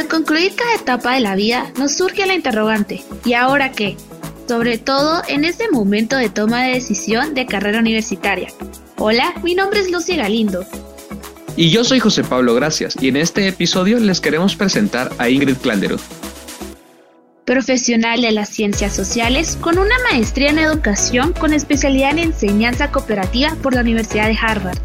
Al concluir cada etapa de la vida nos surge la interrogante, ¿y ahora qué? Sobre todo en este momento de toma de decisión de carrera universitaria. Hola, mi nombre es Lucy Galindo. Y yo soy José Pablo Gracias y en este episodio les queremos presentar a Ingrid Klanderud. Profesional de las ciencias sociales con una maestría en educación con especialidad en enseñanza cooperativa por la Universidad de Harvard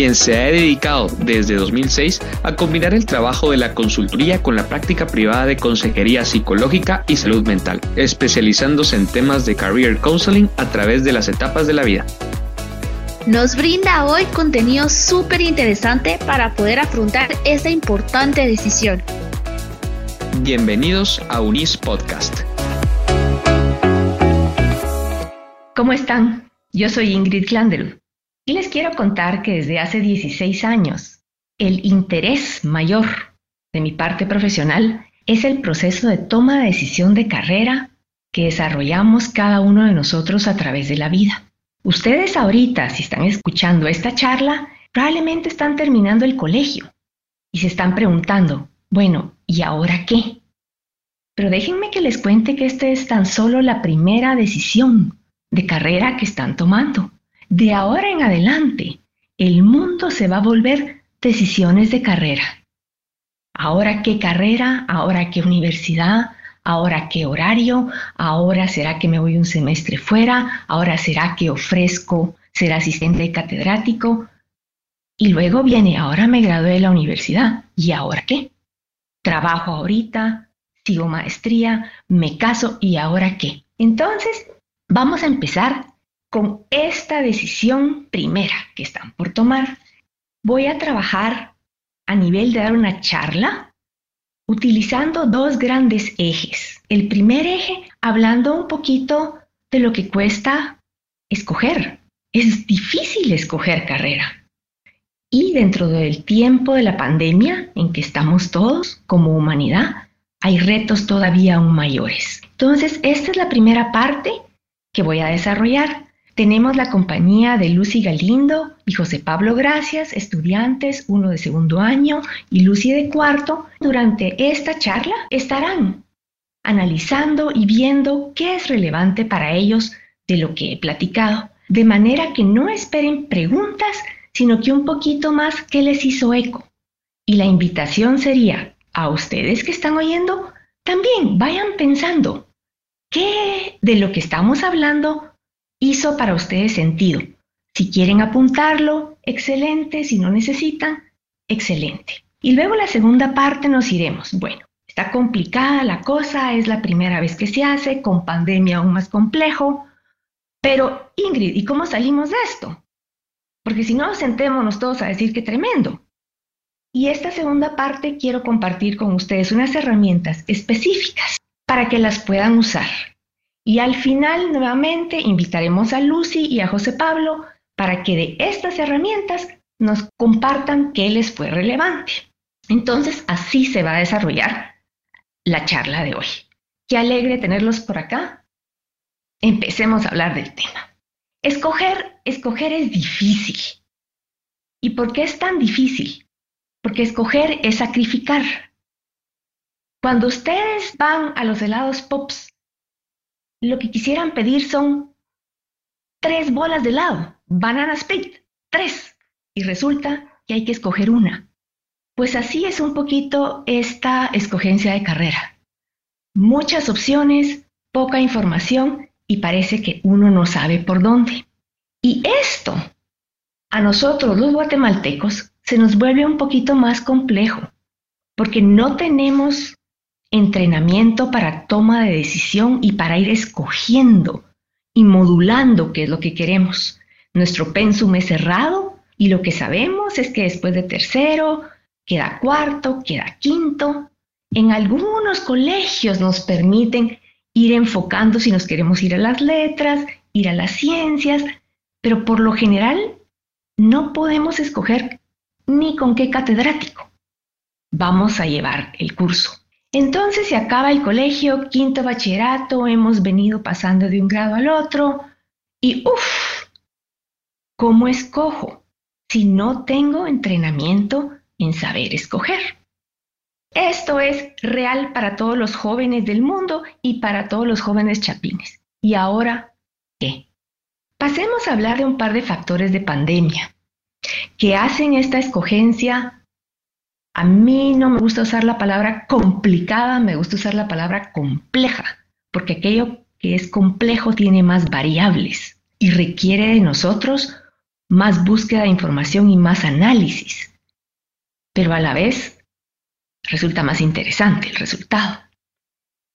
quien se ha dedicado desde 2006 a combinar el trabajo de la consultoría con la práctica privada de consejería psicológica y salud mental, especializándose en temas de career counseling a través de las etapas de la vida. Nos brinda hoy contenido súper interesante para poder afrontar esta importante decisión. Bienvenidos a Unis Podcast. ¿Cómo están? Yo soy Ingrid Klanderud y les quiero contar que desde hace 16 años, el interés mayor de mi parte profesional es el proceso de toma de decisión de carrera que desarrollamos cada uno de nosotros a través de la vida. Ustedes ahorita, si están escuchando esta charla, probablemente están terminando el colegio y se están preguntando, bueno, ¿y ahora qué? Pero déjenme que les cuente que esta es tan solo la primera decisión de carrera que están tomando. De ahora en adelante, el mundo se va a volver decisiones de carrera. Ahora qué carrera, ahora qué universidad, ahora qué horario, ahora será que me voy un semestre fuera, ahora será que ofrezco ser asistente catedrático. Y luego viene, ahora me gradué de la universidad. ¿Y ahora qué? Trabajo ahorita, sigo maestría, me caso y ahora qué. Entonces, vamos a empezar con esta decisión primera que están por tomar, voy a trabajar a nivel de dar una charla utilizando dos grandes ejes. El primer eje, hablando un poquito de lo que cuesta escoger. Es difícil escoger carrera. Y dentro del tiempo de la pandemia en que estamos todos como humanidad, hay retos todavía aún mayores. Entonces, esta es la primera parte que voy a desarrollar. Tenemos la compañía de Lucy Galindo y José Pablo Gracias, estudiantes, uno de segundo año y Lucy de cuarto. Durante esta charla estarán analizando y viendo qué es relevante para ellos de lo que he platicado, de manera que no esperen preguntas, sino que un poquito más qué les hizo eco. Y la invitación sería a ustedes que están oyendo, también vayan pensando qué de lo que estamos hablando hizo para ustedes sentido. Si quieren apuntarlo, excelente. Si no necesitan, excelente. Y luego la segunda parte nos iremos. Bueno, está complicada la cosa, es la primera vez que se hace, con pandemia aún más complejo. Pero Ingrid, ¿y cómo salimos de esto? Porque si no, sentémonos todos a decir que tremendo. Y esta segunda parte quiero compartir con ustedes unas herramientas específicas para que las puedan usar. Y al final, nuevamente, invitaremos a Lucy y a José Pablo para que de estas herramientas nos compartan qué les fue relevante. Entonces, así se va a desarrollar la charla de hoy. Qué alegre tenerlos por acá. Empecemos a hablar del tema. Escoger, escoger es difícil. ¿Y por qué es tan difícil? Porque escoger es sacrificar. Cuando ustedes van a los helados Pops lo que quisieran pedir son tres bolas de helado, banana split, tres. Y resulta que hay que escoger una. Pues así es un poquito esta escogencia de carrera. Muchas opciones, poca información y parece que uno no sabe por dónde. Y esto, a nosotros los guatemaltecos, se nos vuelve un poquito más complejo, porque no tenemos entrenamiento para toma de decisión y para ir escogiendo y modulando qué es lo que queremos. Nuestro pensum es cerrado y lo que sabemos es que después de tercero queda cuarto, queda quinto. En algunos colegios nos permiten ir enfocando si nos queremos ir a las letras, ir a las ciencias, pero por lo general no podemos escoger ni con qué catedrático vamos a llevar el curso. Entonces se acaba el colegio, quinto bachillerato, hemos venido pasando de un grado al otro y uff, ¿cómo escojo si no tengo entrenamiento en saber escoger? Esto es real para todos los jóvenes del mundo y para todos los jóvenes chapines. ¿Y ahora qué? Pasemos a hablar de un par de factores de pandemia que hacen esta escogencia. A mí no me gusta usar la palabra complicada, me gusta usar la palabra compleja, porque aquello que es complejo tiene más variables y requiere de nosotros más búsqueda de información y más análisis. Pero a la vez resulta más interesante el resultado.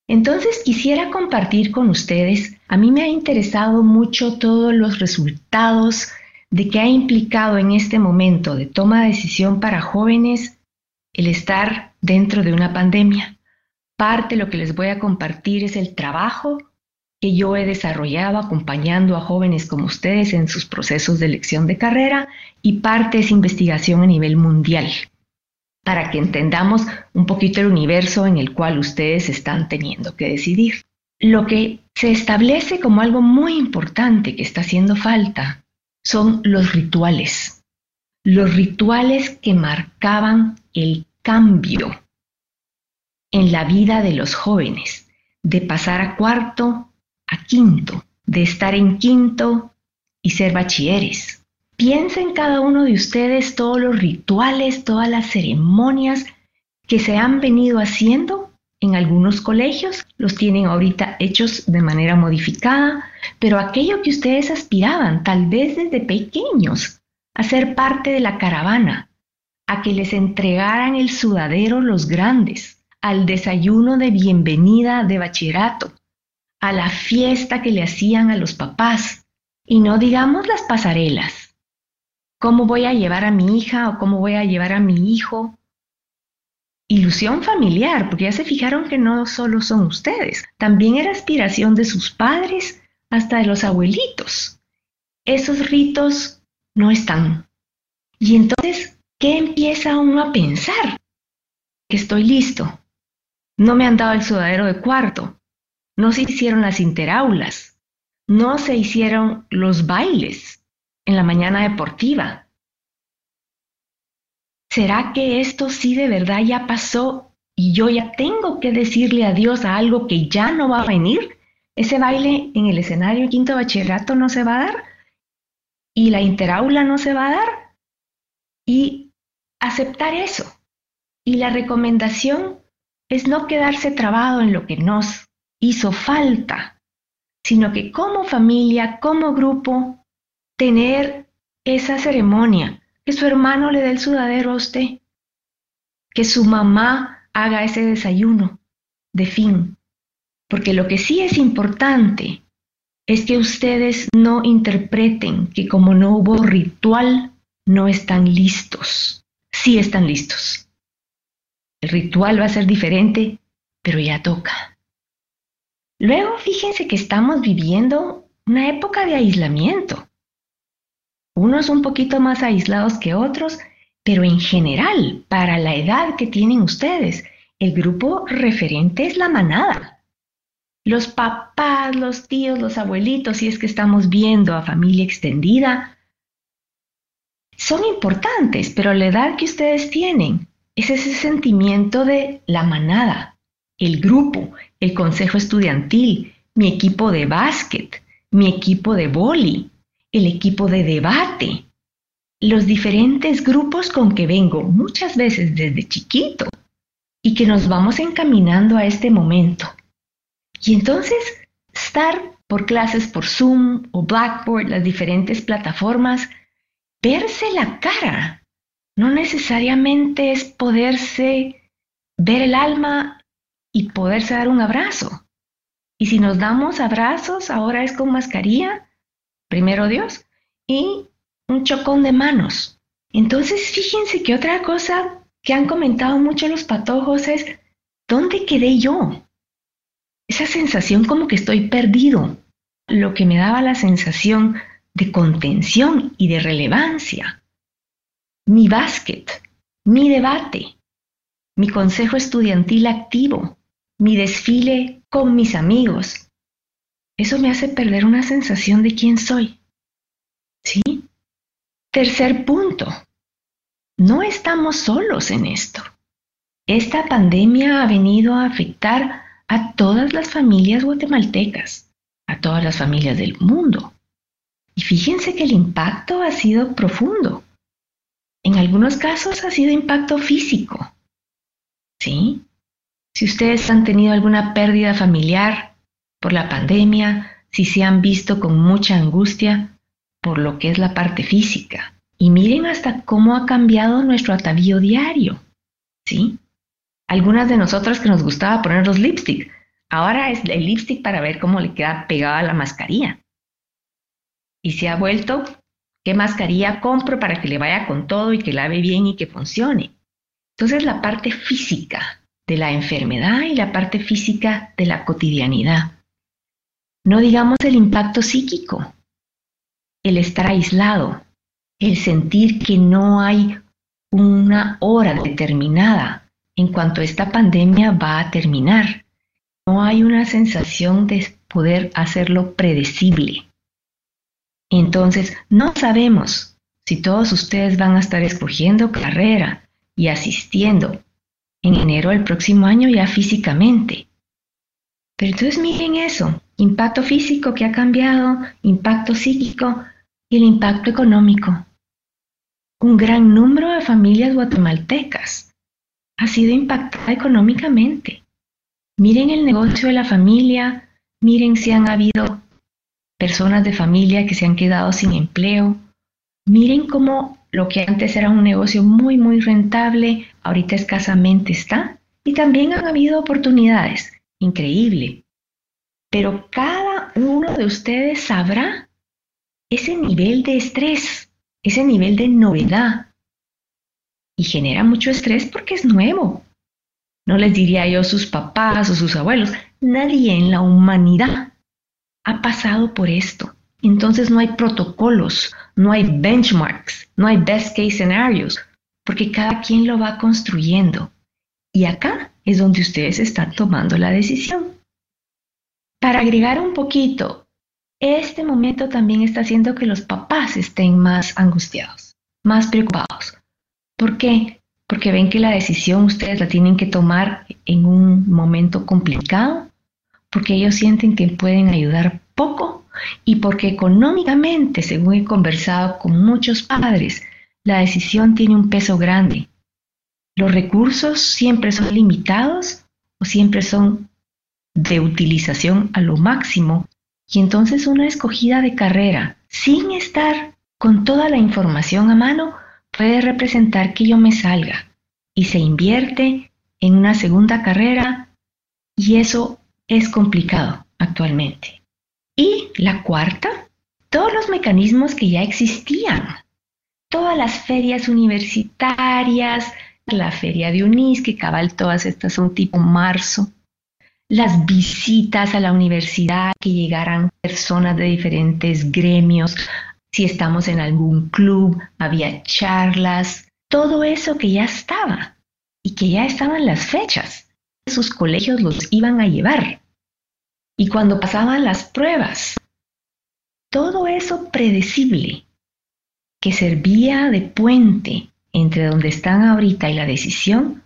Entonces quisiera compartir con ustedes, a mí me ha interesado mucho todos los resultados de que ha implicado en este momento de toma de decisión para jóvenes el estar dentro de una pandemia. Parte de lo que les voy a compartir es el trabajo que yo he desarrollado acompañando a jóvenes como ustedes en sus procesos de elección de carrera y parte es investigación a nivel mundial para que entendamos un poquito el universo en el cual ustedes están teniendo que decidir. Lo que se establece como algo muy importante que está haciendo falta son los rituales. Los rituales que marcaban el cambio en la vida de los jóvenes, de pasar a cuarto a quinto, de estar en quinto y ser bachilleres, Piensen cada uno de ustedes todos los rituales, todas las ceremonias que se han venido haciendo en algunos colegios, los tienen ahorita hechos de manera modificada, pero aquello que ustedes aspiraban, tal vez desde pequeños, a ser parte de la caravana, a que les entregaran el sudadero los grandes, al desayuno de bienvenida de bachillerato, a la fiesta que le hacían a los papás, y no digamos las pasarelas cómo voy a llevar a mi hija o cómo voy a llevar a mi hijo. Ilusión familiar, porque ya se fijaron que no solo son ustedes, también era aspiración de sus padres hasta de los abuelitos. Esos ritos no están. Y entonces, ¿qué empieza uno a pensar? Que estoy listo. No me han dado el sudadero de cuarto. No se hicieron las interaulas. No se hicieron los bailes en la mañana deportiva. ¿Será que esto sí de verdad ya pasó y yo ya tengo que decirle adiós a algo que ya no va a venir? Ese baile en el escenario quinto bachillerato no se va a dar y la interaula no se va a dar y aceptar eso. Y la recomendación es no quedarse trabado en lo que nos hizo falta, sino que como familia, como grupo, tener esa ceremonia, que su hermano le dé el sudadero a usted, que su mamá haga ese desayuno de fin. Porque lo que sí es importante es que ustedes no interpreten que como no hubo ritual, no están listos. Sí están listos. El ritual va a ser diferente, pero ya toca. Luego fíjense que estamos viviendo una época de aislamiento unos un poquito más aislados que otros, pero en general, para la edad que tienen ustedes, el grupo referente es la manada. Los papás, los tíos, los abuelitos, si es que estamos viendo a familia extendida, son importantes, pero la edad que ustedes tienen es ese sentimiento de la manada, el grupo, el consejo estudiantil, mi equipo de básquet, mi equipo de boli, el equipo de debate, los diferentes grupos con que vengo muchas veces desde chiquito y que nos vamos encaminando a este momento. Y entonces, estar por clases por Zoom o Blackboard, las diferentes plataformas, verse la cara, no necesariamente es poderse ver el alma y poderse dar un abrazo. Y si nos damos abrazos, ahora es con mascarilla, primero Dios, y un chocón de manos. Entonces, fíjense que otra cosa que han comentado mucho los patojos es, ¿dónde quedé yo? Esa sensación como que estoy perdido, lo que me daba la sensación de contención y de relevancia. Mi básquet, mi debate, mi consejo estudiantil activo, mi desfile con mis amigos, eso me hace perder una sensación de quién soy. ¿Sí? Tercer punto. No estamos solos en esto. Esta pandemia ha venido a afectar a todas las familias guatemaltecas, a todas las familias del mundo. Y fíjense que el impacto ha sido profundo. En algunos casos ha sido impacto físico. ¿Sí? Si ustedes han tenido alguna pérdida familiar por la pandemia, si se han visto con mucha angustia por lo que es la parte física. Y miren hasta cómo ha cambiado nuestro atavío diario. ¿Sí? Algunas de nosotras que nos gustaba poner los lipstick, ahora es el lipstick para ver cómo le queda pegada la mascarilla. Y se ha vuelto, ¿qué mascarilla compro para que le vaya con todo y que lave bien y que funcione? Entonces la parte física de la enfermedad y la parte física de la cotidianidad. No digamos el impacto psíquico, el estar aislado, el sentir que no hay una hora determinada en cuanto esta pandemia va a terminar. No hay una sensación de poder hacerlo predecible. Entonces, no sabemos si todos ustedes van a estar escogiendo carrera y asistiendo en enero del próximo año ya físicamente. Pero entonces miren eso, impacto físico que ha cambiado, impacto psíquico y el impacto económico. Un gran número de familias guatemaltecas ha sido impactada económicamente. Miren el negocio de la familia, miren si han habido personas de familia que se han quedado sin empleo, miren cómo lo que antes era un negocio muy, muy rentable, ahorita escasamente está. Y también han habido oportunidades. Increíble. Pero cada uno de ustedes sabrá ese nivel de estrés, ese nivel de novedad, y genera mucho estrés porque es nuevo. No les diría yo sus papás o sus abuelos, nadie en la humanidad ha pasado por esto. Entonces no hay protocolos, no hay benchmarks, no hay best case scenarios, porque cada quien lo va construyendo. Y acá es donde ustedes están tomando la decisión. Para agregar un poquito, este momento también está haciendo que los papás estén más angustiados, más preocupados, ¿Por qué? Porque ven que la decisión ustedes la tienen que tomar en un momento complicado, porque ellos sienten que pueden ayudar poco y porque económicamente, según he conversado con muchos padres, la decisión tiene un peso grande. Los recursos siempre son limitados o siempre son de utilización a lo máximo y entonces una escogida de carrera sin estar con toda la información a mano puede representar que yo me salga y se invierte en una segunda carrera y eso es complicado actualmente. Y la cuarta, todos los mecanismos que ya existían, todas las ferias universitarias, la feria de UNIS, que cabal todas estas son tipo marzo, las visitas a la universidad, que llegaran personas de diferentes gremios si estamos en algún club, había charlas, todo eso que ya estaba y que ya estaban las fechas. Sus colegios los iban a llevar. Y cuando pasaban las pruebas, todo eso predecible que servía de puente entre donde están ahorita y la decisión,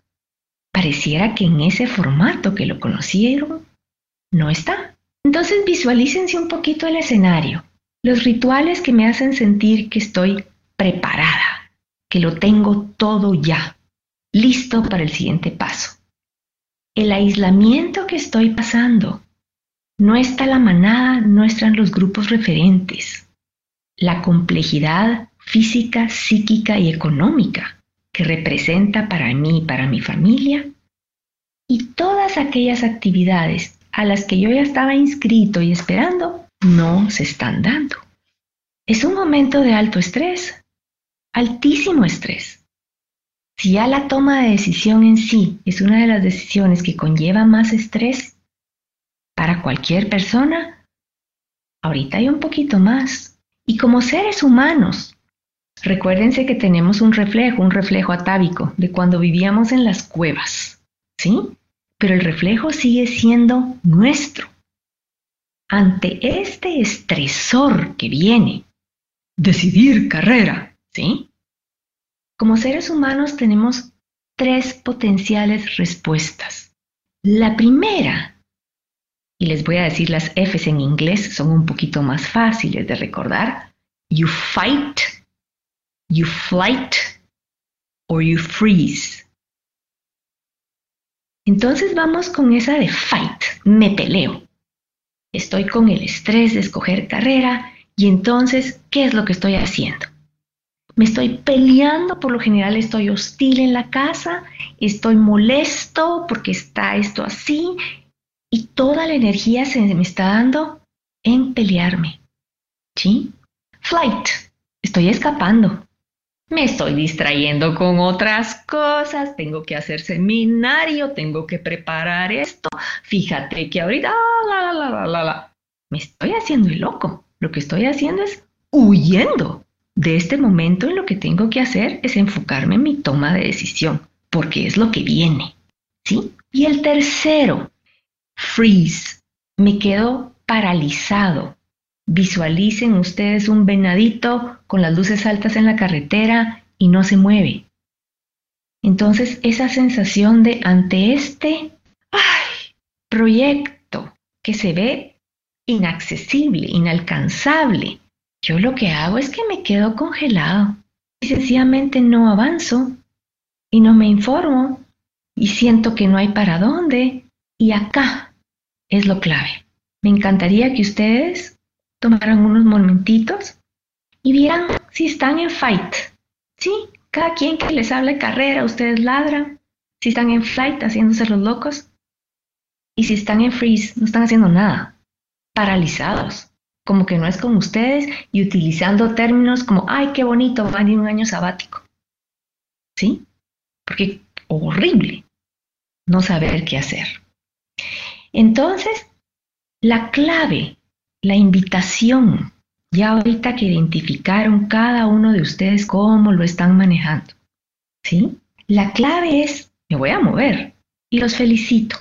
pareciera que en ese formato que lo conocieron no está. Entonces visualícense un poquito el escenario. Los rituales que me hacen sentir que estoy preparada, que lo tengo todo ya, listo para el siguiente paso. El aislamiento que estoy pasando. No está la manada, no están los grupos referentes. La complejidad física, psíquica y económica que representa para mí y para mi familia. Y todas aquellas actividades a las que yo ya estaba inscrito y esperando no se están dando. Es un momento de alto estrés, altísimo estrés. Si ya la toma de decisión en sí es una de las decisiones que conlleva más estrés para cualquier persona, ahorita hay un poquito más. Y como seres humanos, recuérdense que tenemos un reflejo, un reflejo atávico de cuando vivíamos en las cuevas, ¿sí? Pero el reflejo sigue siendo nuestro ante este estresor que viene, decidir carrera, ¿sí? Como seres humanos tenemos tres potenciales respuestas. La primera, y les voy a decir las Fs en inglés, son un poquito más fáciles de recordar. You fight, you flight, or you freeze. Entonces vamos con esa de fight, me peleo. Estoy con el estrés de escoger carrera y entonces, ¿qué es lo que estoy haciendo? Me estoy peleando, por lo general estoy hostil en la casa, estoy molesto porque está esto así y toda la energía se me está dando en pelearme. ¿Sí? Flight, estoy escapando. Me estoy distrayendo con otras cosas, tengo que hacer seminario, tengo que preparar esto. Fíjate que ahorita, la, la, la, la, la, me estoy haciendo el loco. Lo que estoy haciendo es huyendo de este momento en lo que tengo que hacer es enfocarme en mi toma de decisión, porque es lo que viene. ¿Sí? Y el tercero, freeze. Me quedo paralizado. Visualicen ustedes un venadito con las luces altas en la carretera y no se mueve. Entonces, esa sensación de ante este proyecto que se ve inaccesible, inalcanzable, yo lo que hago es que me quedo congelado y sencillamente no avanzo y no me informo y siento que no hay para dónde. Y acá es lo clave. Me encantaría que ustedes tomaran unos momentitos y vieran si están en fight. Sí, cada quien que les hable carrera, ustedes ladran. Si están en flight, haciéndose los locos. Y si están en freeze, no están haciendo nada. Paralizados. Como que no es con ustedes y utilizando términos como, ay, qué bonito, van a un año sabático. ¿Sí? Porque horrible no saber qué hacer. Entonces, la clave, la invitación, ya ahorita que identificaron cada uno de ustedes cómo lo están manejando, ¿sí? La clave es, me voy a mover y los felicito.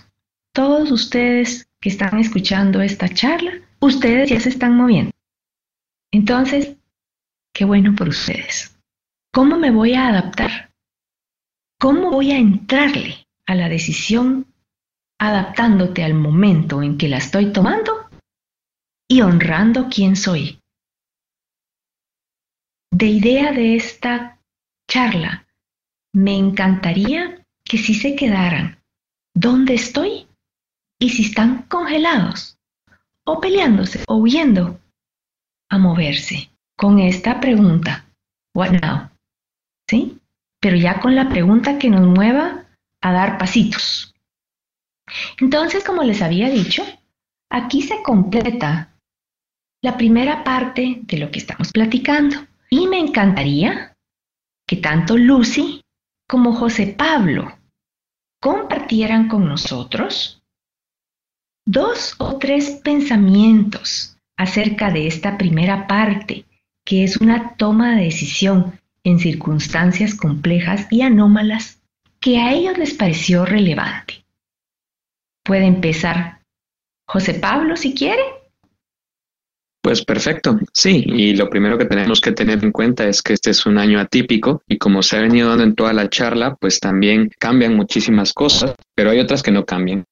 Todos ustedes que están escuchando esta charla, ustedes ya se están moviendo. Entonces, qué bueno por ustedes. ¿Cómo me voy a adaptar? ¿Cómo voy a entrarle a la decisión adaptándote al momento en que la estoy tomando y honrando quién soy. De idea de esta charla, me encantaría que si se quedaran dónde estoy y si están congelados o peleándose o huyendo a moverse con esta pregunta, what now? ¿Sí? Pero ya con la pregunta que nos mueva a dar pasitos. Entonces, como les había dicho, aquí se completa la primera parte de lo que estamos platicando. Y me encantaría que tanto Lucy como José Pablo compartieran con nosotros dos o tres pensamientos acerca de esta primera parte, que es una toma de decisión en circunstancias complejas y anómalas que a ellos les pareció relevante. Puede empezar José Pablo si quiere. Pues perfecto, sí, y lo primero que tenemos que tener en cuenta es que este es un año atípico y como se ha venido dando en toda la charla, pues también cambian muchísimas cosas, pero hay otras que no cambian.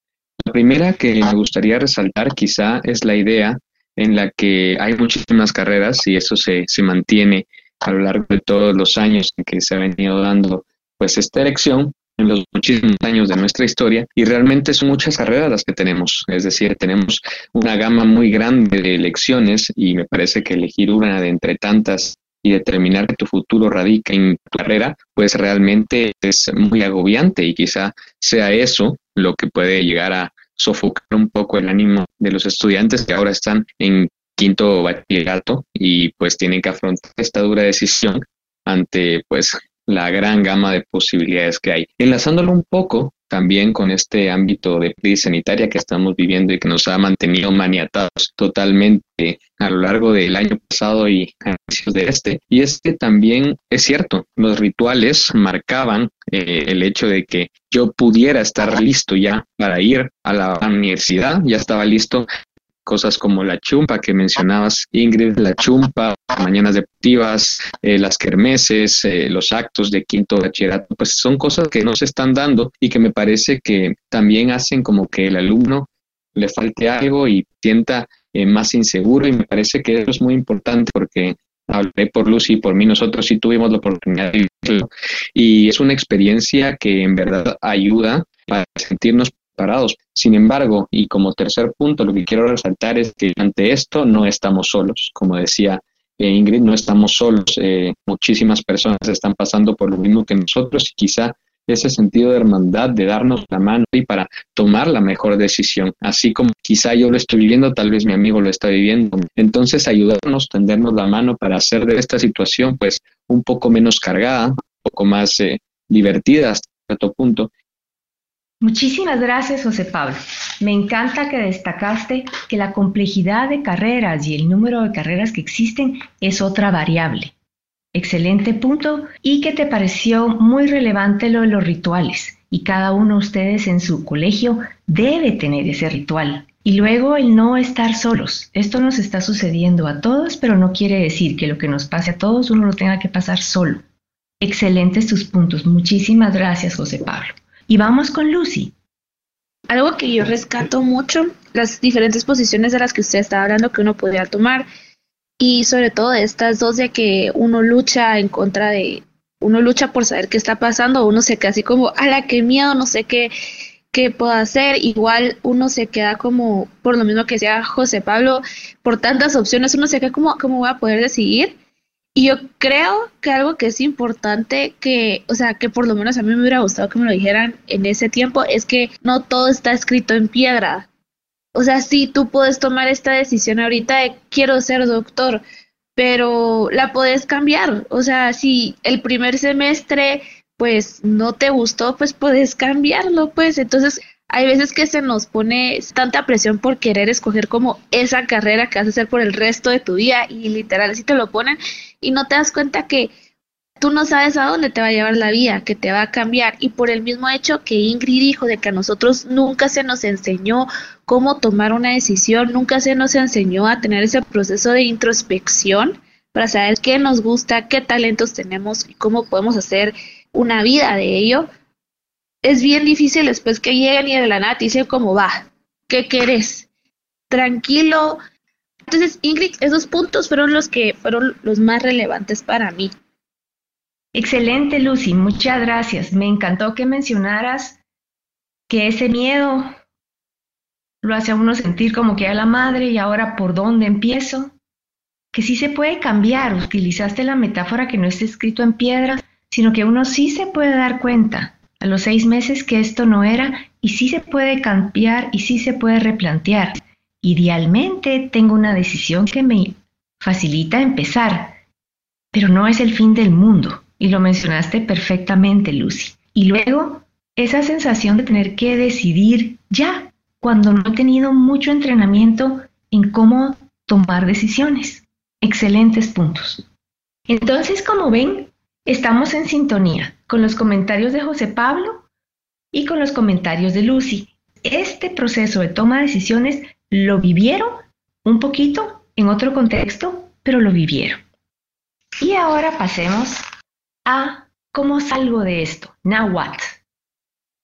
La primera que me gustaría resaltar quizá es la idea en la que hay muchísimas carreras y eso se, se mantiene a lo largo de todos los años en que se ha venido dando pues esta elección, en los muchísimos años de nuestra historia y realmente son muchas carreras las que tenemos, es decir, tenemos una gama muy grande de elecciones y me parece que elegir una de entre tantas y determinar que tu futuro radica en tu carrera, pues realmente es muy agobiante y quizá sea eso lo que puede llegar a sofocar un poco el ánimo de los estudiantes que ahora están en quinto bachillerato y pues tienen que afrontar esta dura decisión ante pues la gran gama de posibilidades que hay. Enlazándolo un poco también con este ámbito de crisis sanitaria que estamos viviendo y que nos ha mantenido maniatados totalmente a lo largo del año pasado y a inicios de este. Y es que también es cierto, los rituales marcaban eh, el hecho de que yo pudiera estar listo ya para ir a la universidad, ya estaba listo cosas como la chumpa que mencionabas, Ingrid, la chumpa, mañanas deportivas, eh, las kermeses, eh, los actos de quinto bachillerato, pues son cosas que no se están dando y que me parece que también hacen como que el alumno le falte algo y sienta eh, más inseguro y me parece que eso es muy importante porque hablé por Lucy y por mí, nosotros sí tuvimos la oportunidad de vivirlo y es una experiencia que en verdad ayuda para sentirnos preparados. Sin embargo, y como tercer punto, lo que quiero resaltar es que ante esto no estamos solos, como decía eh, Ingrid, no estamos solos, eh, muchísimas personas están pasando por lo mismo que nosotros y quizá ese sentido de hermandad, de darnos la mano y para tomar la mejor decisión. Así como quizá yo lo estoy viviendo, tal vez mi amigo lo está viviendo. Entonces, ayudarnos, tendernos la mano para hacer de esta situación, pues, un poco menos cargada, un poco más eh, divertida hasta cierto punto. Muchísimas gracias, José Pablo. Me encanta que destacaste que la complejidad de carreras y el número de carreras que existen es otra variable. Excelente punto y que te pareció muy relevante lo de los rituales y cada uno de ustedes en su colegio debe tener ese ritual. Y luego el no estar solos. Esto nos está sucediendo a todos, pero no quiere decir que lo que nos pase a todos uno lo tenga que pasar solo. Excelentes tus puntos. Muchísimas gracias, José Pablo. Y vamos con Lucy. Algo que yo rescato mucho, las diferentes posiciones de las que usted estaba hablando que uno podría tomar y sobre todo estas dos de que uno lucha en contra de, uno lucha por saber qué está pasando, uno se queda así como, a la que miedo, no sé qué, qué puedo hacer, igual uno se queda como, por lo mismo que decía José Pablo, por tantas opciones, uno se queda como, ¿cómo voy a poder decidir? Y yo creo que algo que es importante que, o sea, que por lo menos a mí me hubiera gustado que me lo dijeran en ese tiempo, es que no todo está escrito en piedra. O sea, sí, tú puedes tomar esta decisión ahorita de quiero ser doctor, pero la puedes cambiar. O sea, si el primer semestre pues no te gustó, pues puedes cambiarlo, pues. Entonces, hay veces que se nos pone tanta presión por querer escoger como esa carrera que vas a hacer por el resto de tu vida y literal así te lo ponen y no te das cuenta que tú no sabes a dónde te va a llevar la vida, que te va a cambiar. Y por el mismo hecho que Ingrid dijo de que a nosotros nunca se nos enseñó cómo tomar una decisión, nunca se nos enseñó a tener ese proceso de introspección para saber qué nos gusta, qué talentos tenemos y cómo podemos hacer una vida de ello. Es bien difícil después que lleguen y de la nada te dicen cómo va, qué quieres, tranquilo. Entonces, Ingrid, esos puntos fueron los que fueron los más relevantes para mí. Excelente, Lucy, muchas gracias. Me encantó que mencionaras que ese miedo lo hace a uno sentir como que a la madre y ahora por dónde empiezo. Que sí se puede cambiar, utilizaste la metáfora que no está escrito en piedra, sino que uno sí se puede dar cuenta a los seis meses que esto no era y sí se puede cambiar y sí se puede replantear. Idealmente tengo una decisión que me facilita empezar, pero no es el fin del mundo. Y lo mencionaste perfectamente, Lucy. Y luego, esa sensación de tener que decidir ya, cuando no he tenido mucho entrenamiento en cómo tomar decisiones. Excelentes puntos. Entonces, como ven, estamos en sintonía con los comentarios de José Pablo y con los comentarios de Lucy. Este proceso de toma de decisiones lo vivieron un poquito en otro contexto, pero lo vivieron. Y ahora pasemos a cómo salgo de esto. Now what?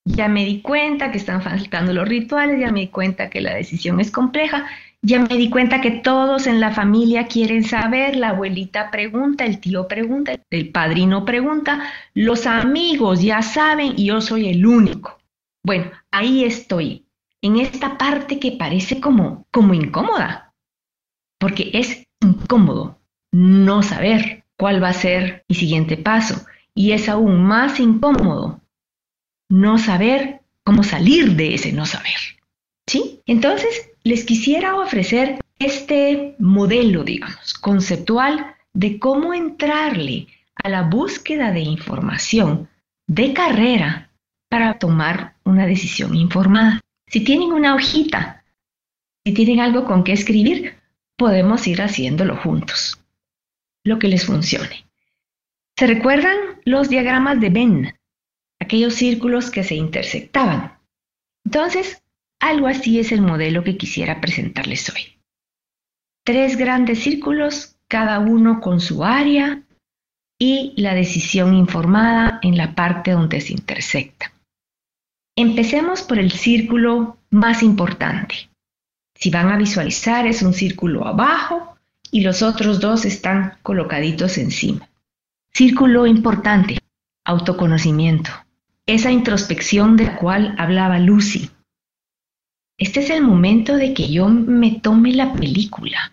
Ya me di cuenta que están faltando los rituales, ya me di cuenta que la decisión es compleja, ya me di cuenta que todos en la familia quieren saber, la abuelita pregunta, el tío pregunta, el padrino pregunta, los amigos ya saben y yo soy el único. Bueno, ahí estoy, en esta parte que parece como, como incómoda, porque es incómodo no saber cuál va a ser mi siguiente paso. Y es aún más incómodo no saber cómo salir de ese no saber. ¿Sí? Entonces, les quisiera ofrecer este modelo, digamos, conceptual de cómo entrarle a la búsqueda de información de carrera para tomar una decisión informada. Si tienen una hojita, si tienen algo con qué escribir, podemos ir haciéndolo juntos lo que les funcione. ¿Se recuerdan los diagramas de Venn? Aquellos círculos que se intersectaban. Entonces, Algo así es el modelo que quisiera presentarles hoy. Tres grandes círculos, cada uno con su área y la decisión informada en la parte donde se intersecta. Empecemos por el círculo más importante. Si van a visualizar, es un círculo abajo y los otros dos están colocaditos encima. Círculo importante, autoconocimiento. Esa introspección de la cual hablaba Lucy. Este es el momento de que yo me tome la película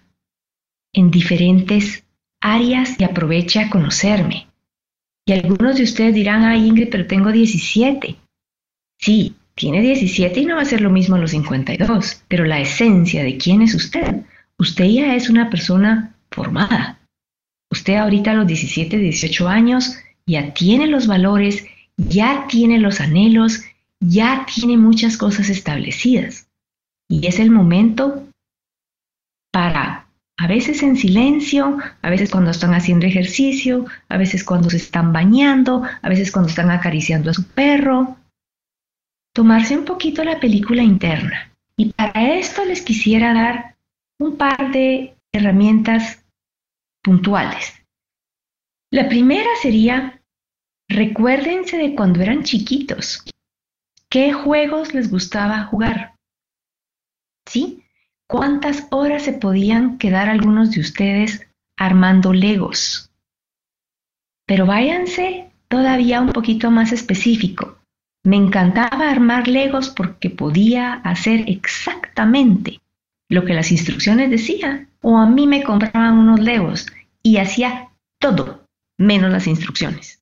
en diferentes áreas y aproveche a conocerme. Y algunos de ustedes dirán, ay Ingrid, pero tengo 17. Sí, tiene 17 y no va a ser lo mismo a los 52, pero la esencia de quién es usted, usted ya es una persona formada. Usted ahorita a los 17, 18 años ya tiene los valores, ya tiene los anhelos, ya tiene muchas cosas establecidas. Y es el momento para a veces en silencio, a veces cuando están haciendo ejercicio, a veces cuando se están bañando, a veces cuando están acariciando a su perro. Tomarse un poquito la película interna. Y para esto les quisiera dar un par de herramientas puntuales. La primera sería, recuérdense de cuando eran chiquitos. ¿Qué juegos les gustaba jugar? ¿Sí? ¿Cuántas horas se podían quedar algunos de ustedes armando legos? Pero váyanse todavía un poquito más específico. Me encantaba armar legos porque podía hacer exactamente lo que las instrucciones decían. O a mí me compraban unos legos y hacía todo menos las instrucciones.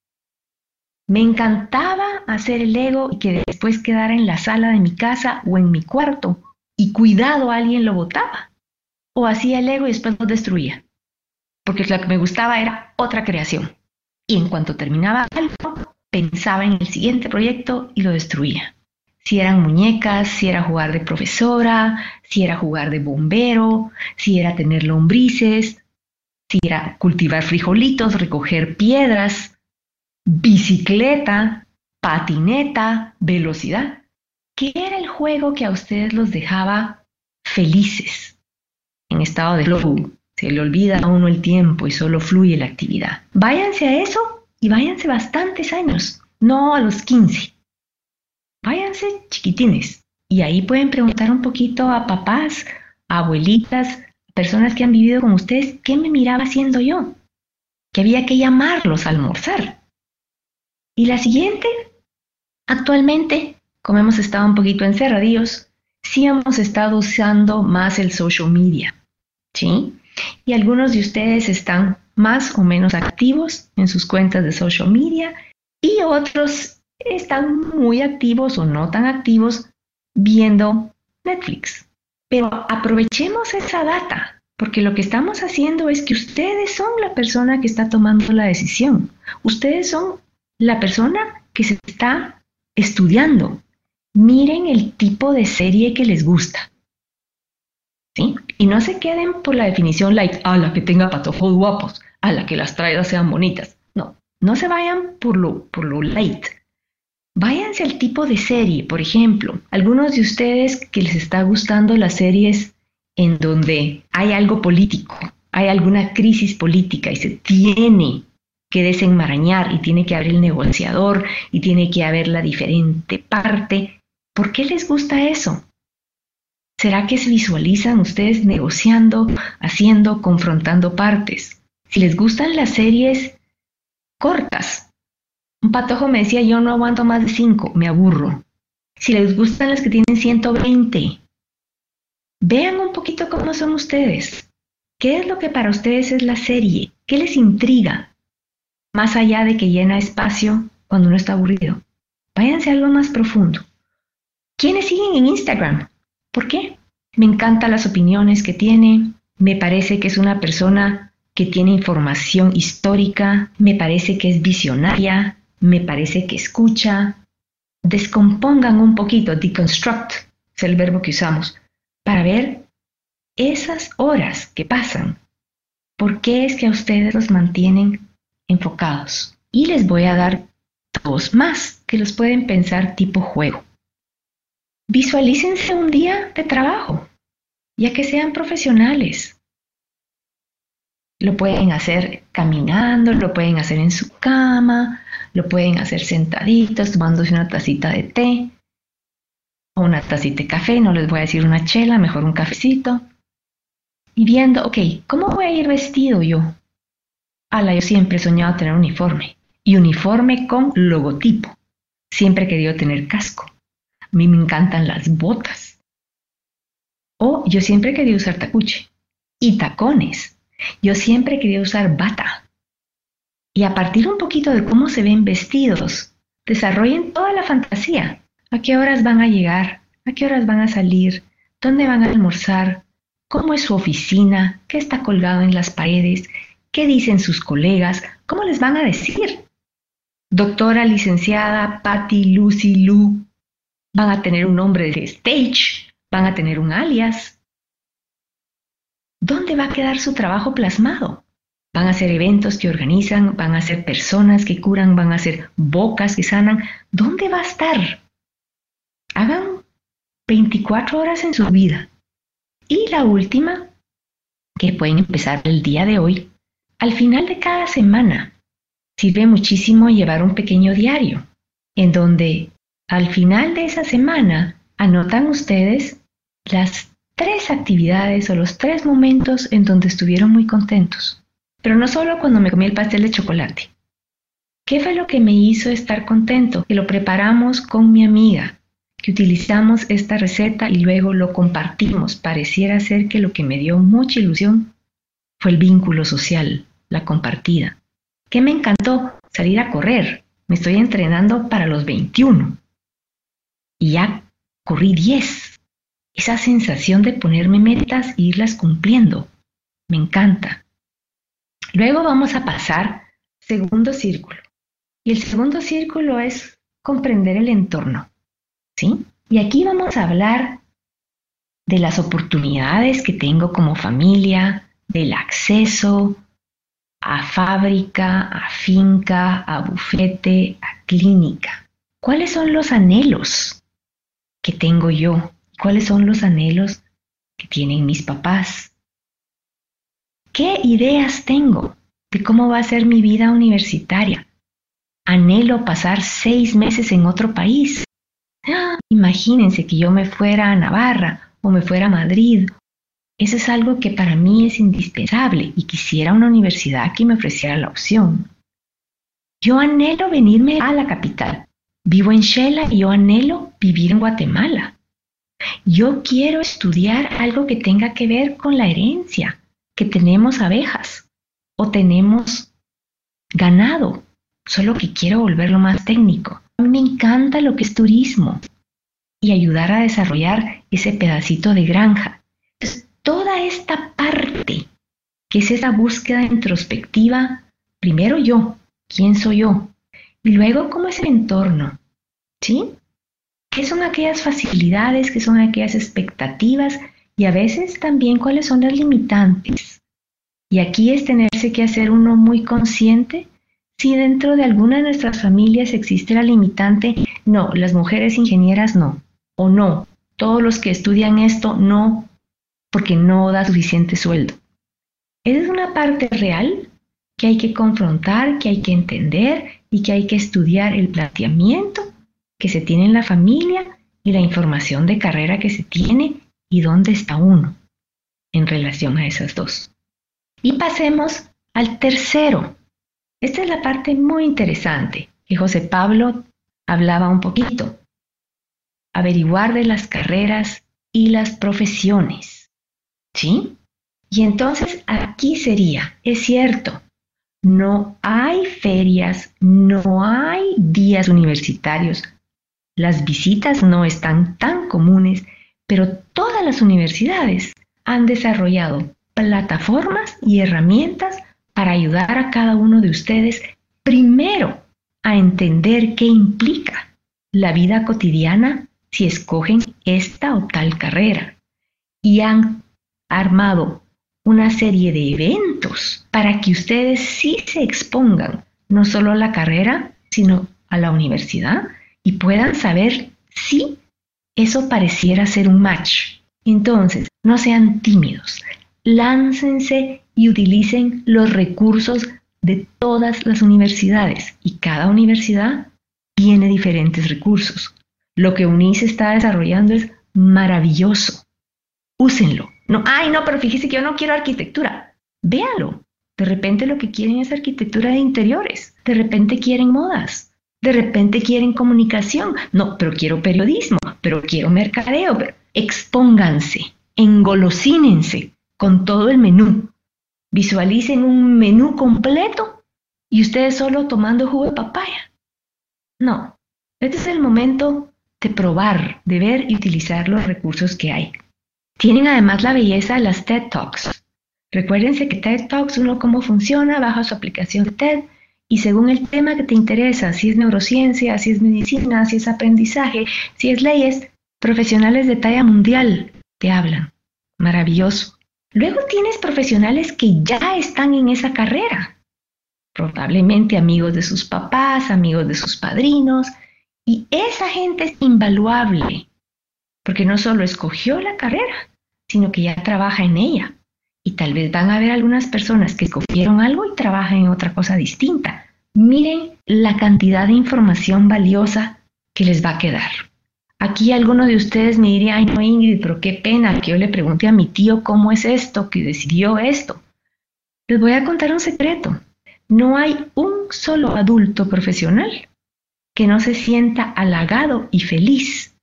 Me encantaba hacer el lego y que después quedara en la sala de mi casa o en mi cuarto y cuidado alguien lo botaba. O hacía el ego y después lo destruía. Porque lo que me gustaba era otra creación. Y en cuanto terminaba algo, pensaba en el siguiente proyecto y lo destruía. Si eran muñecas, si era jugar de profesora, si era jugar de bombero, si era tener lombrices, si era cultivar frijolitos, recoger piedras, bicicleta, patineta, velocidad. ¿Qué era el juego que a ustedes los dejaba felices? En estado de flow. Se le olvida a uno el tiempo y solo fluye la actividad. Váyanse a eso y váyanse bastantes años, no a los 15. Váyanse chiquitines. Y ahí pueden preguntar un poquito a papás, abuelitas, personas que han vivido con ustedes, ¿qué me miraba haciendo yo? Que había que llamarlos a almorzar. Y la siguiente, actualmente como hemos estado un poquito encerradillos, sí hemos estado usando más el social media, ¿sí? Y algunos de ustedes están más o menos activos en sus cuentas de social media y otros están muy activos o no tan activos viendo Netflix. Pero aprovechemos esa data, porque lo que estamos haciendo es que ustedes son la persona que está tomando la decisión. Ustedes son la persona que se está estudiando, miren el tipo de serie que les gusta. ¿Sí? Y no se queden por la definición light, a la que tenga patojos guapos, a la que las traidas sean bonitas. No, no se vayan por lo, por lo light. Váyanse al tipo de serie, por ejemplo, algunos de ustedes que les está gustando las series en donde hay algo político, hay alguna crisis política y se tiene que desenmarañar y tiene que haber el negociador y tiene que haber la diferente parte, ¿Por qué les gusta eso? ¿Será que se visualizan ustedes negociando, haciendo, confrontando partes? Si les gustan las series cortas. Un patojo me decía, yo no aguanto más de cinco, me aburro. Si les gustan las que tienen 120, vean un poquito cómo son ustedes. ¿Qué es lo que para ustedes es la serie? ¿Qué les intriga? Más allá de que llena espacio cuando uno está aburrido. Váyanse a algo más profundo. ¿Quiénes siguen en Instagram? ¿Por qué? Me encantan las opiniones que tiene, me parece que es una persona que tiene información histórica, me parece que es visionaria, me parece que escucha. Descompongan un poquito, deconstruct es el verbo que usamos, para ver esas horas que pasan. ¿Por qué es que a ustedes los mantienen enfocados? Y les voy a dar dos más que los pueden pensar tipo juego. Visualícense un día de trabajo, ya que sean profesionales. Lo pueden hacer caminando, lo pueden hacer en su cama, lo pueden hacer sentaditos, tomándose una tacita de té o una tacita de café, no les voy a decir una chela, mejor un cafecito. Y viendo, ok, ¿cómo voy a ir vestido yo? Ala, yo siempre he soñado tener uniforme. Y uniforme con logotipo. Siempre he querido tener casco. A mí me encantan las botas. O yo siempre querido usar tacuche. Y tacones. Yo siempre querido usar bata. Y a partir un poquito de cómo se ven vestidos, desarrollen toda la fantasía. ¿A qué horas van a llegar? ¿A qué horas van a salir? ¿Dónde van a almorzar? ¿Cómo es su oficina? ¿Qué está colgado en las paredes? ¿Qué dicen sus colegas? ¿Cómo les van a decir? Doctora, licenciada, Patty, Lucy, Lou, van a tener un nombre de stage, van a tener un alias. ¿Dónde va a quedar su trabajo plasmado? Van a ser eventos que organizan, van a ser personas que curan, van a ser bocas que sanan. ¿Dónde va a estar? Hagan 24 horas en su vida. Y la última, que pueden empezar el día de hoy, al final de cada semana, sirve muchísimo llevar un pequeño diario, en donde al final de esa semana anotan ustedes las tres actividades o los tres momentos en donde estuvieron muy contentos. Pero no solo cuando me comí el pastel de chocolate. ¿Qué fue lo que me hizo estar contento? Que lo preparamos con mi amiga, que utilizamos esta receta y luego lo compartimos. Pareciera ser que lo que me dio mucha ilusión fue el vínculo social, la compartida. ¿Qué me encantó? Salir a correr. Me estoy entrenando para los 21. Y ya corrí 10. Esa sensación de ponerme metas e irlas cumpliendo. Me encanta. Luego vamos a pasar segundo círculo. Y el segundo círculo es comprender el entorno. ¿Sí? Y aquí vamos a hablar de las oportunidades que tengo como familia, del acceso a fábrica, a finca, a bufete, a clínica. ¿Cuáles son los anhelos que tengo yo? ¿Cuáles son los anhelos que tienen mis papás? ¿Qué ideas tengo de cómo va a ser mi vida universitaria? Anhelo pasar seis meses en otro país. ¡Ah! Imagínense que yo me fuera a Navarra o me fuera a Madrid eso es algo que para mí es indispensable y quisiera una universidad que me ofreciera la opción. Yo anhelo venirme a la capital. Vivo en Shela y yo anhelo vivir en Guatemala. Yo quiero estudiar algo que tenga que ver con la herencia, que tenemos abejas o tenemos ganado, solo que quiero volverlo más técnico. A mí me encanta lo que es turismo y ayudar a desarrollar ese pedacito de granja toda esta parte, que es esa búsqueda introspectiva, primero yo, ¿quién soy yo? Y luego, ¿cómo es el entorno? ¿Sí? ¿Qué son aquellas facilidades? ¿Qué son aquellas expectativas? Y a veces también cuáles son las limitantes. Y aquí es tenerse que hacer uno muy consciente si dentro de alguna de nuestras familias existe la limitante, no, las mujeres ingenieras no, o no, todos los que estudian esto no, porque no da suficiente sueldo. Esa es una parte real que hay que confrontar, que hay que entender y que hay que estudiar el planteamiento que se tiene en la familia y la información de carrera que se tiene y dónde está uno en relación a esas dos. Y pasemos al tercero. Esta es la parte muy interesante que José Pablo hablaba un poquito. Averiguar de las carreras y las profesiones. ¿Sí? Y entonces aquí sería, es cierto, no hay ferias, no hay días universitarios, las visitas no están tan comunes, pero todas las universidades han desarrollado plataformas y herramientas para ayudar a cada uno de ustedes primero a entender qué implica la vida cotidiana si escogen esta o tal carrera. Y han armado una serie de eventos para que ustedes sí se expongan, no solo a la carrera, sino a la universidad y puedan saber si eso pareciera ser un match. Entonces, no sean tímidos, láncense y utilicen los recursos de todas las universidades y cada universidad tiene diferentes recursos. Lo que UNICE está desarrollando es maravilloso. Úsenlo. No, ay, no, pero fíjese que yo no quiero arquitectura. Véalo. De repente lo que quieren es arquitectura de interiores. De repente quieren modas. De repente quieren comunicación. No, pero quiero periodismo, pero quiero mercadeo. Pero expónganse, engolosínense con todo el menú. Visualicen un menú completo y ustedes solo tomando jugo de papaya. No, este es el momento de probar, de ver y utilizar los recursos que hay. Tienen además la belleza de las TED Talks. Recuérdense que TED Talks, uno cómo funciona, baja su aplicación TED y según el tema que te interesa, si es neurociencia, si es medicina, si es aprendizaje, si es leyes, profesionales de talla mundial te hablan. Maravilloso. Luego tienes profesionales que ya están en esa carrera, probablemente amigos de sus papás, amigos de sus padrinos, y esa gente es invaluable, porque no solo escogió la carrera, sino que ya trabaja en ella. Y tal vez van a haber algunas personas que escogieron algo y trabajan en otra cosa distinta. Miren la cantidad de información valiosa que les va a quedar. Aquí alguno de ustedes me diría, ay no Ingrid, pero qué pena que yo le pregunte a mi tío cómo es esto, que decidió esto. Les voy a contar un secreto. No hay un solo adulto profesional que no se sienta halagado y feliz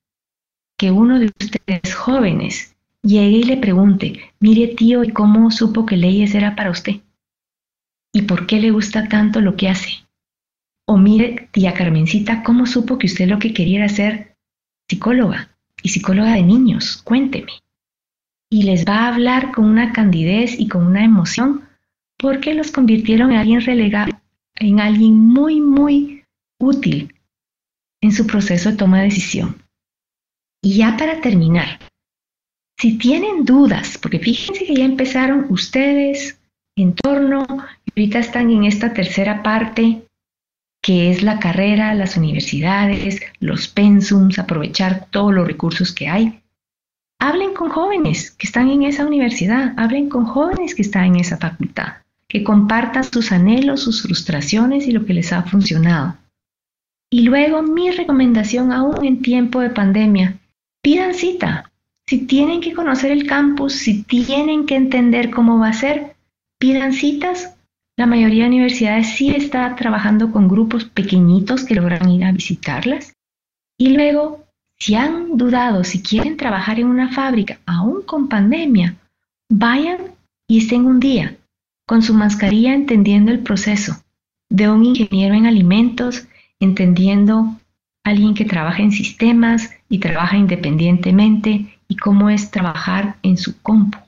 que uno de ustedes jóvenes llegue y le pregunte, mire tío, ¿y cómo supo que leyes era para usted? ¿Y por qué le gusta tanto lo que hace? O mire, tía Carmencita, ¿cómo supo que usted lo que quería era ser psicóloga y psicóloga de niños? Cuénteme. Y les va a hablar con una candidez y con una emoción porque los convirtieron en alguien relegado, en alguien muy, muy útil en su proceso de toma de decisión. Y ya para terminar, si tienen dudas, porque fíjense que ya empezaron ustedes en torno, ahorita están en esta tercera parte, que es la carrera, las universidades, los pensums, aprovechar todos los recursos que hay. Hablen con jóvenes que están en esa universidad, hablen con jóvenes que están en esa facultad, que compartan sus anhelos, sus frustraciones y lo que les ha funcionado. Y luego mi recomendación aún en tiempo de pandemia, pidan cita. Si tienen que conocer el campus, si tienen que entender cómo va a ser, pidan citas. La mayoría de universidades sí está trabajando con grupos pequeñitos que logran ir a visitarlas. Y luego, si han dudado si quieren trabajar en una fábrica, aún con pandemia, vayan y estén un día con su mascarilla entendiendo el proceso de un ingeniero en alimentos, entendiendo alguien que trabaja en sistemas y trabaja independientemente y cómo es trabajar en su compu.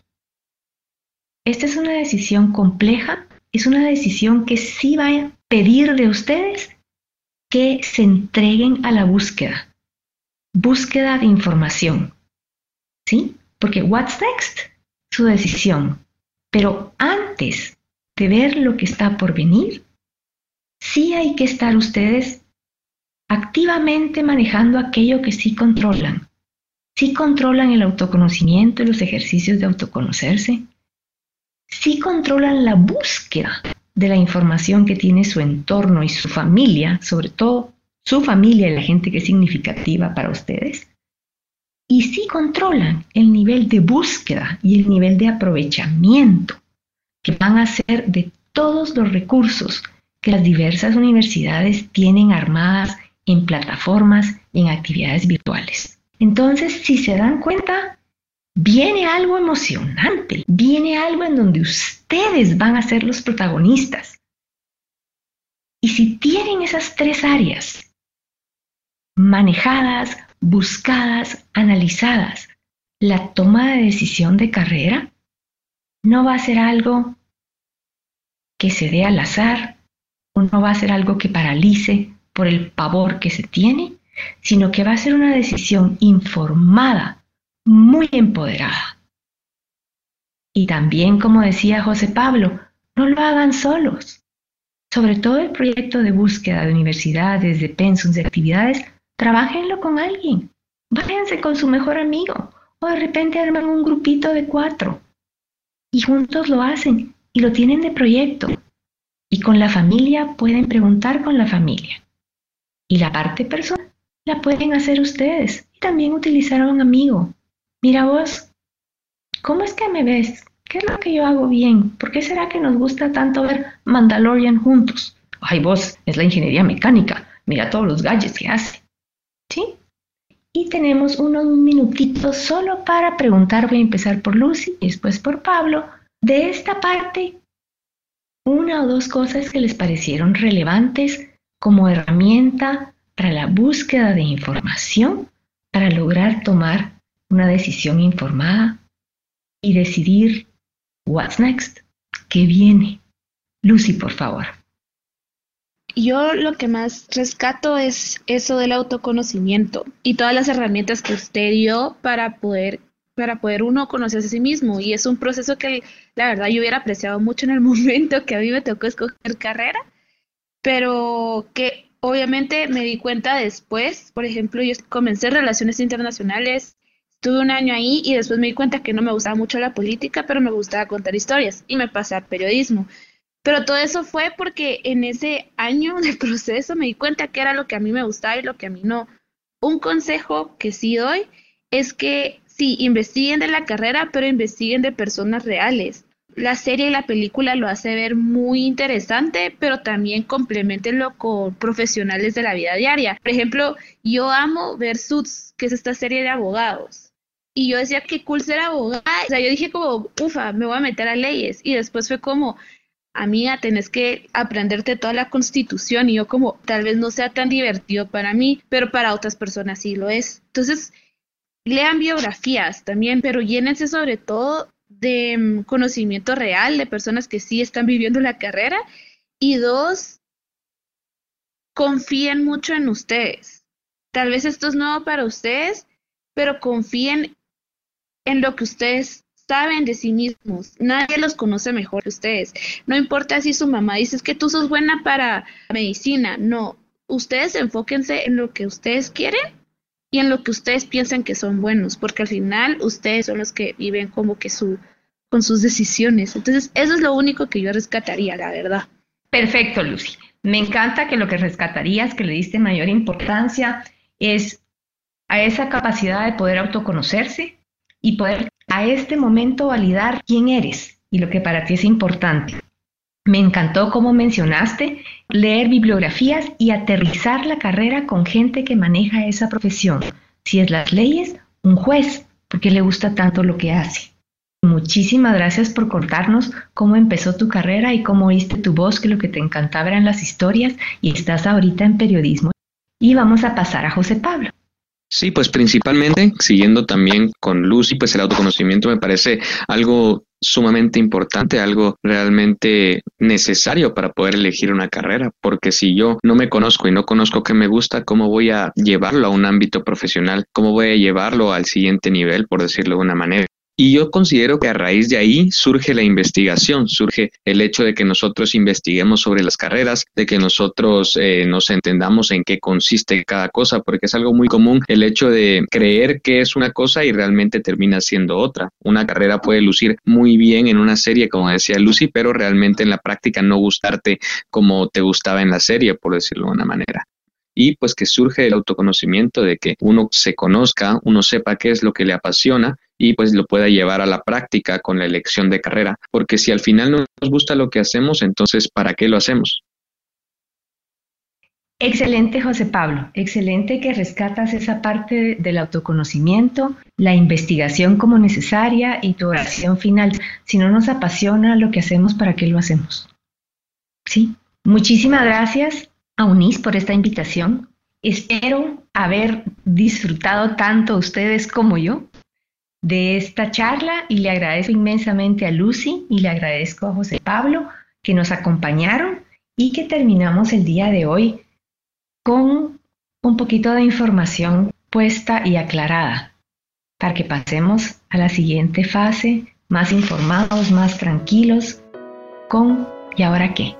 Esta es una decisión compleja, es una decisión que sí va a pedir de ustedes que se entreguen a la búsqueda, búsqueda de información. ¿Sí? Porque what's next? Su decisión. Pero antes de ver lo que está por venir, sí hay que estar ustedes activamente manejando aquello que sí controlan. Sí controlan el autoconocimiento y los ejercicios de autoconocerse. Sí controlan la búsqueda de la información que tiene su entorno y su familia, sobre todo su familia y la gente que es significativa para ustedes. Y sí controlan el nivel de búsqueda y el nivel de aprovechamiento que van a hacer de todos los recursos que las diversas universidades tienen armadas en plataformas y en actividades virtuales. Entonces, si se dan cuenta, viene algo emocionante, viene algo en donde ustedes van a ser los protagonistas. Y si tienen esas tres áreas manejadas, buscadas, analizadas, la toma de decisión de carrera no va a ser algo que se dé al azar, no va a ser algo que paralice por el pavor que se tiene, sino que va a ser una decisión informada, muy empoderada. Y también, como decía José Pablo, no lo hagan solos. Sobre todo el proyecto de búsqueda de universidades, de pensums, de actividades, trabajenlo con alguien. váyanse con su mejor amigo o de repente arman un grupito de cuatro y juntos lo hacen y lo tienen de proyecto. Y con la familia pueden preguntar con la familia. Y la parte personal la pueden hacer ustedes y también utilizar a un amigo. Mira vos, ¿cómo es que me ves? ¿Qué es lo que yo hago bien? ¿Por qué será que nos gusta tanto ver Mandalorian juntos? Ay, vos, es la ingeniería mecánica. Mira todos los gadgets que hace. ¿Sí? Y tenemos unos minutitos solo para preguntar. Voy a empezar por Lucy y después por Pablo. De esta parte, una o dos cosas que les parecieron relevantes como herramienta para la búsqueda de información, para lograr tomar una decisión informada y decidir what's next, qué viene. Lucy, por favor. Yo lo que más rescato es eso del autoconocimiento y todas las herramientas que usted dio para poder para poder uno conocerse a sí mismo y es un proceso que la verdad yo hubiera apreciado mucho en el momento que a mí me tocó escoger carrera, pero que obviamente me di cuenta después, por ejemplo, yo comencé relaciones internacionales, estuve un año ahí y después me di cuenta que no me gustaba mucho la política, pero me gustaba contar historias y me pasé a periodismo. Pero todo eso fue porque en ese año de proceso me di cuenta que era lo que a mí me gustaba y lo que a mí no. Un consejo que sí doy es que sí, investiguen de la carrera, pero investiguen de personas reales. La serie y la película lo hace ver muy interesante, pero también complementenlo con profesionales de la vida diaria. Por ejemplo, yo amo ver Suits, que es esta serie de abogados. Y yo decía, qué cool ser abogada. O sea, yo dije como, ufa, me voy a meter a leyes. Y después fue como, amiga, tenés que aprenderte toda la constitución y yo como tal vez no sea tan divertido para mí, pero para otras personas sí lo es. Entonces, lean biografías también, pero llénense sobre todo de mm, conocimiento real de personas que sí están viviendo la carrera y dos, confíen mucho en ustedes. Tal vez esto es nuevo para ustedes, pero confíen en lo que ustedes saben de sí mismos. Nadie los conoce mejor que ustedes. No importa si su mamá dice que tú sos buena para medicina. No, ustedes enfóquense en lo que ustedes quieren y en lo que ustedes piensan que son buenos, porque al final ustedes son los que viven como que su con sus decisiones. Entonces, eso es lo único que yo rescataría, la verdad. Perfecto, Lucy. Me encanta que lo que rescatarías, que le diste mayor importancia, es a esa capacidad de poder autoconocerse y poder a este momento validar quién eres y lo que para ti es importante. Me encantó cómo mencionaste leer bibliografías y aterrizar la carrera con gente que maneja esa profesión. Si es las leyes, un juez, porque le gusta tanto lo que hace. Muchísimas gracias por contarnos cómo empezó tu carrera y cómo oíste tu voz, que lo que te encantaba eran las historias y estás ahorita en periodismo. Y vamos a pasar a José Pablo. Sí, pues principalmente, siguiendo también con Lucy, pues el autoconocimiento me parece algo sumamente importante, algo realmente necesario para poder elegir una carrera, porque si yo no me conozco y no conozco qué me gusta, ¿cómo voy a llevarlo a un ámbito profesional? ¿Cómo voy a llevarlo al siguiente nivel, por decirlo de una manera? Y yo considero que a raíz de ahí surge la investigación, surge el hecho de que nosotros investiguemos sobre las carreras, de que nosotros eh, nos entendamos en qué consiste cada cosa, porque es algo muy común el hecho de creer que es una cosa y realmente termina siendo otra. Una carrera puede lucir muy bien en una serie, como decía Lucy, pero realmente en la práctica no gustarte como te gustaba en la serie, por decirlo de una manera y pues que surge el autoconocimiento de que uno se conozca, uno sepa qué es lo que le apasiona y pues lo pueda llevar a la práctica con la elección de carrera, porque si al final no nos gusta lo que hacemos, entonces ¿para qué lo hacemos? Excelente, José Pablo. Excelente que rescatas esa parte del autoconocimiento, la investigación como necesaria y tu oración final. Si no nos apasiona lo que hacemos, ¿para qué lo hacemos? Sí. Muchísimas gracias a UNIS por esta invitación. Espero haber disfrutado tanto ustedes como yo de esta charla y le agradezco inmensamente a Lucy y le agradezco a José Pablo que nos acompañaron y que terminamos el día de hoy con un poquito de información puesta y aclarada para que pasemos a la siguiente fase más informados, más tranquilos con ¿y ahora qué?